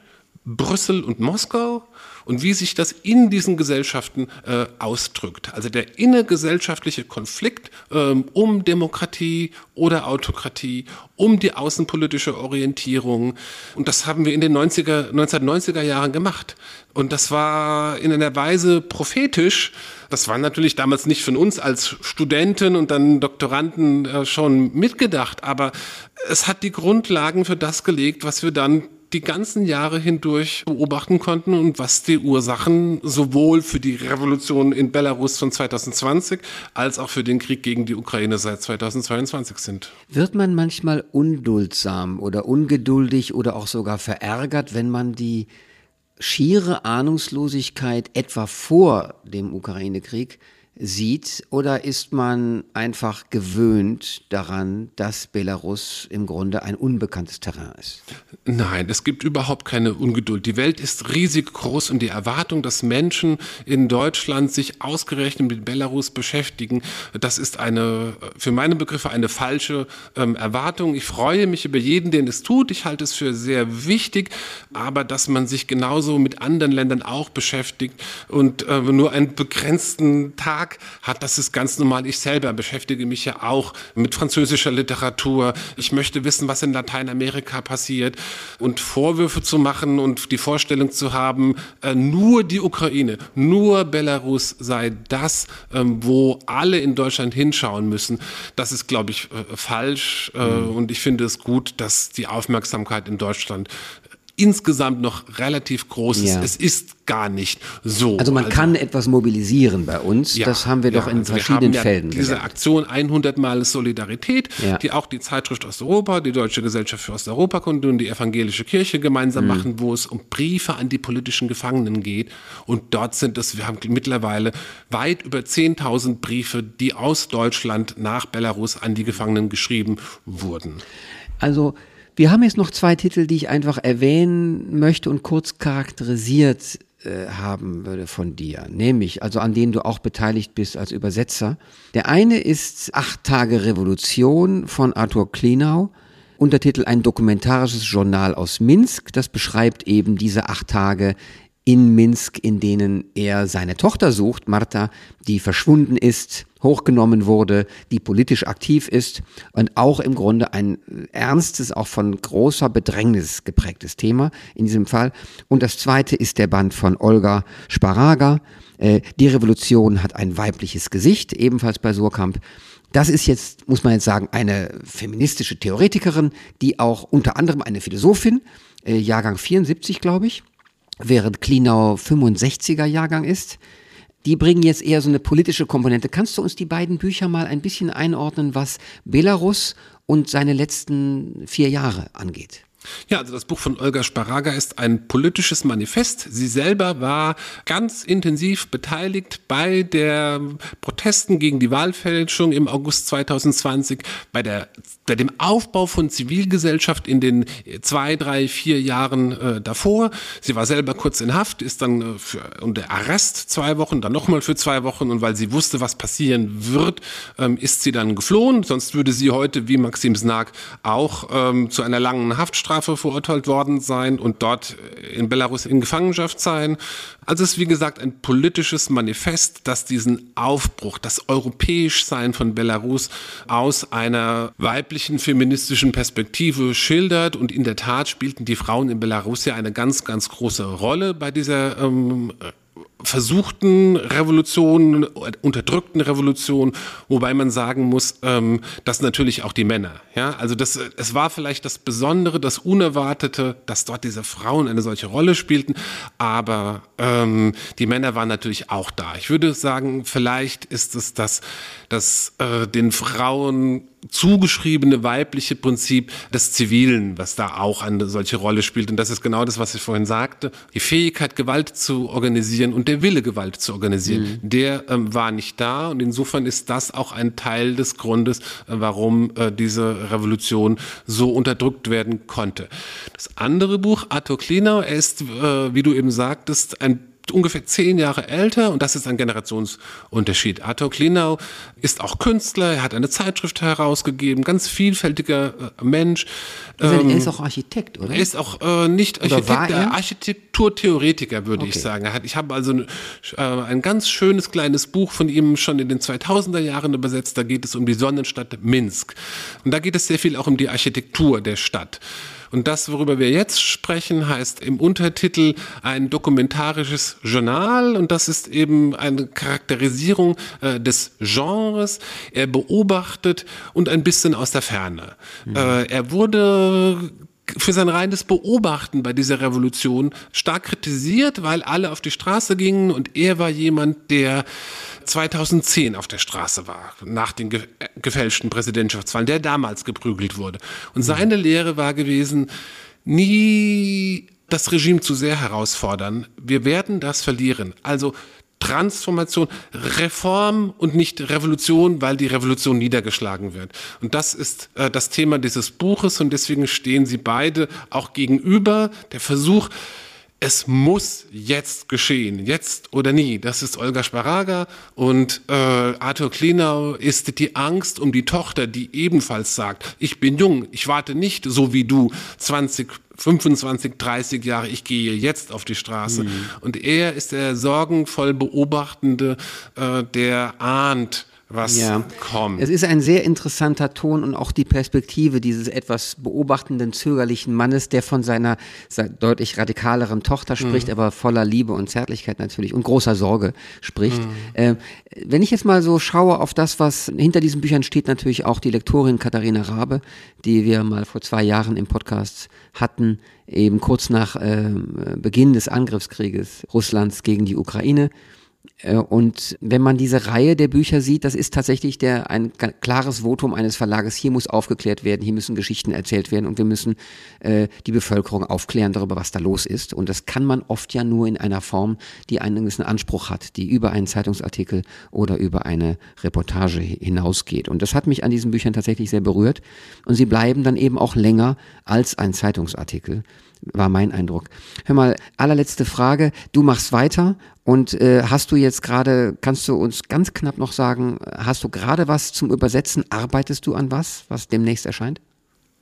S2: Brüssel und Moskau und wie sich das in diesen Gesellschaften äh, ausdrückt. Also der innergesellschaftliche Konflikt ähm, um Demokratie oder Autokratie, um die außenpolitische Orientierung. Und das haben wir in den 90er, 1990er Jahren gemacht. Und das war in einer Weise prophetisch. Das war natürlich damals nicht von uns als Studenten und dann Doktoranden äh, schon mitgedacht, aber es hat die Grundlagen für das gelegt, was wir dann die ganzen Jahre hindurch beobachten konnten und was die Ursachen sowohl für die Revolution in Belarus von 2020 als auch für den Krieg gegen die Ukraine seit 2022 sind.
S1: Wird man manchmal unduldsam oder ungeduldig oder auch sogar verärgert, wenn man die schiere Ahnungslosigkeit etwa vor dem Ukraine-Krieg sieht oder ist man einfach gewöhnt daran, dass Belarus im Grunde ein unbekanntes Terrain ist?
S2: Nein, es gibt überhaupt keine Ungeduld. Die Welt ist riesig groß und die Erwartung, dass Menschen in Deutschland sich ausgerechnet mit Belarus beschäftigen, das ist eine, für meine Begriffe eine falsche ähm, Erwartung. Ich freue mich über jeden, den es tut. Ich halte es für sehr wichtig, aber dass man sich genauso mit anderen Ländern auch beschäftigt und äh, nur einen begrenzten Tag Verlag hat, das ist ganz normal. Ich selber beschäftige mich ja auch mit französischer Literatur. Ich möchte wissen, was in Lateinamerika passiert und Vorwürfe zu machen und die Vorstellung zu haben, äh, nur die Ukraine, nur Belarus sei das, ähm, wo alle in Deutschland hinschauen müssen. Das ist, glaube ich, äh, falsch. Mhm. Und ich finde es gut, dass die Aufmerksamkeit in Deutschland insgesamt noch relativ groß ist. Ja. Es ist gar nicht so.
S1: Also man also, kann etwas mobilisieren bei uns. Ja, das haben wir doch in also verschiedenen Fällen.
S2: Diese gelernt. Aktion 100 Mal Solidarität, die auch die Zeitschrift Osteuropa, die Deutsche Gesellschaft für Osteuropakunde und die Evangelische Kirche gemeinsam mhm. machen, wo es um Briefe an die politischen Gefangenen geht. Und dort sind es, wir haben mittlerweile weit über 10.000 Briefe, die aus Deutschland nach Belarus an die Gefangenen geschrieben wurden.
S1: Also wir haben jetzt noch zwei Titel, die ich einfach erwähnen möchte und kurz charakterisiert äh, haben würde von dir, nämlich, also an denen du auch beteiligt bist als Übersetzer. Der eine ist Acht Tage Revolution von Arthur Klinau. Untertitel ein dokumentarisches Journal aus Minsk. Das beschreibt eben diese acht Tage in Minsk, in denen er seine Tochter sucht, Marta, die verschwunden ist, hochgenommen wurde, die politisch aktiv ist und auch im Grunde ein ernstes, auch von großer Bedrängnis geprägtes Thema in diesem Fall. Und das zweite ist der Band von Olga Sparaga. Äh, die Revolution hat ein weibliches Gesicht, ebenfalls bei Surkamp. Das ist jetzt, muss man jetzt sagen, eine feministische Theoretikerin, die auch unter anderem eine Philosophin, äh, Jahrgang 74, glaube ich, während Klinau 65er Jahrgang ist. Die bringen jetzt eher so eine politische Komponente. Kannst du uns die beiden Bücher mal ein bisschen einordnen, was Belarus und seine letzten vier Jahre angeht?
S2: Ja, also das Buch von Olga Sparaga ist ein politisches Manifest. Sie selber war ganz intensiv beteiligt bei der Protesten gegen die Wahlfälschung im August 2020, bei, der, bei dem Aufbau von Zivilgesellschaft in den zwei, drei, vier Jahren äh, davor. Sie war selber kurz in Haft, ist dann äh, für, unter Arrest zwei Wochen, dann nochmal für zwei Wochen und weil sie wusste, was passieren wird, ähm, ist sie dann geflohen. Sonst würde sie heute, wie Maxim Snag, auch ähm, zu einer langen Haftstrafe Todesstrafe verurteilt worden sein und dort in Belarus in Gefangenschaft sein. Also es ist wie gesagt ein politisches Manifest, das diesen Aufbruch, das Europäischsein von Belarus aus einer weiblichen feministischen Perspektive schildert. Und in der Tat spielten die Frauen in Belarus ja eine ganz, ganz große Rolle bei dieser ähm, versuchten Revolutionen, unterdrückten Revolutionen, wobei man sagen muss, ähm, dass natürlich auch die Männer, ja, also das, es war vielleicht das Besondere, das Unerwartete, dass dort diese Frauen eine solche Rolle spielten, aber ähm, die Männer waren natürlich auch da. Ich würde sagen, vielleicht ist es das, das äh, den Frauen zugeschriebene weibliche Prinzip des Zivilen, was da auch eine solche Rolle spielt. Und das ist genau das, was ich vorhin sagte. Die Fähigkeit, Gewalt zu organisieren und der Wille, Gewalt zu organisieren, mhm. der ähm, war nicht da. Und insofern ist das auch ein Teil des Grundes, äh, warum äh, diese Revolution so unterdrückt werden konnte. Das andere Buch, Arthur Klinau, er ist, äh, wie du eben sagtest, ein ungefähr zehn Jahre älter und das ist ein Generationsunterschied. Arthur Klinau ist auch Künstler, er hat eine Zeitschrift herausgegeben, ganz vielfältiger äh, Mensch.
S1: Also ähm, er ist auch Architekt, oder?
S2: Er ist auch äh, nicht Architekt, er? Architekturtheoretiker, würde okay. ich sagen. Hat, ich habe also äh, ein ganz schönes kleines Buch von ihm schon in den 2000er Jahren übersetzt. Da geht es um die Sonnenstadt Minsk. Und da geht es sehr viel auch um die Architektur der Stadt. Und das, worüber wir jetzt sprechen, heißt im Untertitel ein dokumentarisches Journal. Und das ist eben eine Charakterisierung äh, des Genres. Er beobachtet und ein bisschen aus der Ferne. Mhm. Äh, er wurde für sein reines Beobachten bei dieser Revolution stark kritisiert, weil alle auf die Straße gingen und er war jemand, der 2010 auf der Straße war, nach den ge gefälschten Präsidentschaftswahlen, der damals geprügelt wurde. Und seine Lehre war gewesen, nie das Regime zu sehr herausfordern. Wir werden das verlieren. Also Transformation, Reform und nicht Revolution, weil die Revolution niedergeschlagen wird. Und das ist äh, das Thema dieses Buches und deswegen stehen sie beide auch gegenüber. Der Versuch, es muss jetzt geschehen, jetzt oder nie. Das ist Olga Sparaga und äh, Arthur Klenau ist die Angst um die Tochter, die ebenfalls sagt, ich bin jung, ich warte nicht so wie du 20, 25, 30 Jahre, ich gehe jetzt auf die Straße. Mhm. Und er ist der sorgenvoll Beobachtende, äh, der ahnt, was ja. kommt.
S1: Es ist ein sehr interessanter Ton und auch die Perspektive dieses etwas beobachtenden, zögerlichen Mannes, der von seiner deutlich radikaleren Tochter spricht, mhm. aber voller Liebe und Zärtlichkeit natürlich und großer Sorge spricht. Mhm. Äh, wenn ich jetzt mal so schaue auf das, was hinter diesen Büchern steht, natürlich auch die Lektorin Katharina Rabe, die wir mal vor zwei Jahren im Podcast hatten, eben kurz nach äh, Beginn des Angriffskrieges Russlands gegen die Ukraine. Äh, und wenn man diese Reihe der Bücher sieht, das ist tatsächlich der, ein klares Votum eines Verlages. Hier muss aufgeklärt werden, hier müssen Geschichten erzählt werden und wir müssen äh, die Bevölkerung aufklären darüber, was da los ist. Und das kann man oft ja nur in einer Form, die einen gewissen Anspruch hat, die über einen Zeitungsartikel oder über eine Reportage hinausgeht. Und das hat mich an diesen Büchern tatsächlich sehr berührt. Und sie bleiben dann eben auch länger als ein Zeitungsartikel war mein Eindruck. Hör mal, allerletzte Frage. Du machst weiter und äh, hast du jetzt gerade, kannst du uns ganz knapp noch sagen, hast du gerade was zum Übersetzen? Arbeitest du an was, was demnächst erscheint?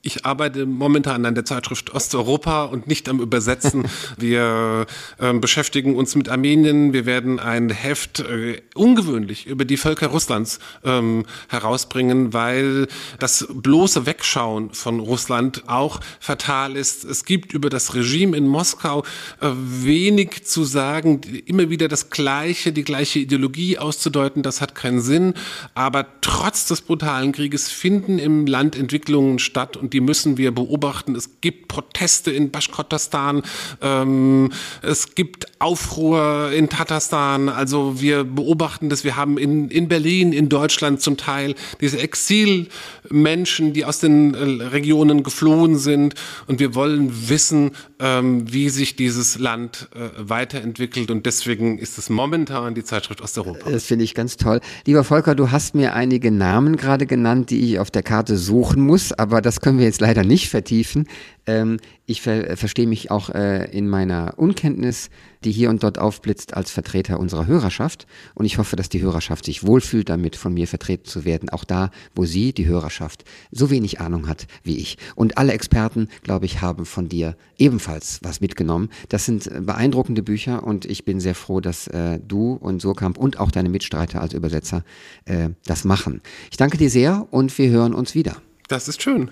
S2: Ich arbeite momentan an der Zeitschrift Osteuropa und nicht am Übersetzen. Wir äh, beschäftigen uns mit Armenien. Wir werden ein Heft äh, ungewöhnlich über die Völker Russlands ähm, herausbringen, weil das bloße Wegschauen von Russland auch fatal ist. Es gibt über das Regime in Moskau äh, wenig zu sagen, immer wieder das Gleiche, die gleiche Ideologie auszudeuten. Das hat keinen Sinn. Aber trotz des brutalen Krieges finden im Land Entwicklungen statt und die müssen wir beobachten. Es gibt Proteste in Baschkortostan, ähm, es gibt Aufruhr in Tatarstan. Also wir beobachten das. Wir haben in, in Berlin, in Deutschland zum Teil diese Exilmenschen, die aus den äh, Regionen geflohen sind. Und wir wollen wissen, ähm, wie sich dieses Land äh, weiterentwickelt. Und deswegen ist es momentan die Zeitschrift Osteuropa.
S1: Das finde ich ganz toll. Lieber Volker, du hast mir einige Namen gerade genannt, die ich auf der Karte suchen muss, aber das können wir jetzt leider nicht vertiefen. Ähm, ich ver verstehe mich auch äh, in meiner Unkenntnis, die hier und dort aufblitzt, als Vertreter unserer Hörerschaft. Und ich hoffe, dass die Hörerschaft sich wohlfühlt, damit von mir vertreten zu werden. Auch da, wo sie, die Hörerschaft, so wenig Ahnung hat wie ich. Und alle Experten, glaube ich, haben von dir ebenfalls was mitgenommen. Das sind äh, beeindruckende Bücher und ich bin sehr froh, dass äh, du und Surkamp und auch deine Mitstreiter als Übersetzer äh, das machen. Ich danke dir sehr und wir hören uns wieder.
S2: Das ist schön.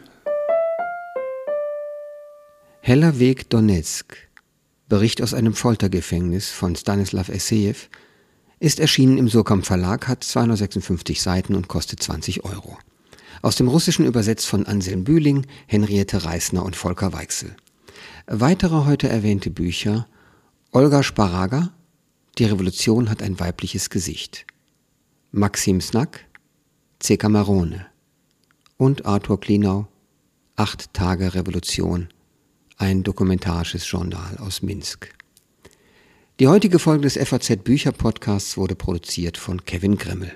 S1: Heller Weg Donetsk, Bericht aus einem Foltergefängnis von Stanislav Essejew, ist erschienen im Surkamp Verlag, hat 256 Seiten und kostet 20 Euro. Aus dem Russischen übersetzt von Anselm Bühling, Henriette Reisner und Volker Weichsel. Weitere heute erwähnte Bücher Olga Sparaga, Die Revolution hat ein weibliches Gesicht, Maxim Snack, C. Camarone und Arthur Klinau, Acht Tage Revolution ein dokumentarisches Journal aus Minsk. Die heutige Folge des FAZ Bücher Podcasts wurde produziert von Kevin Grimmel.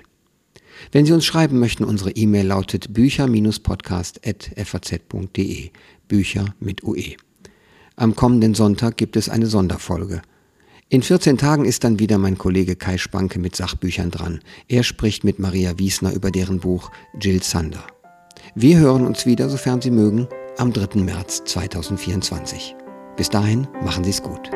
S1: Wenn Sie uns schreiben möchten, unsere E-Mail lautet bücher-podcast.faz.de. Bücher mit UE. Am kommenden Sonntag gibt es eine Sonderfolge. In 14 Tagen ist dann wieder mein Kollege Kai Spanke mit Sachbüchern dran. Er spricht mit Maria Wiesner über deren Buch Jill Sander. Wir hören uns wieder, sofern Sie mögen, am 3. März 2024. Bis dahin, machen Sie es gut.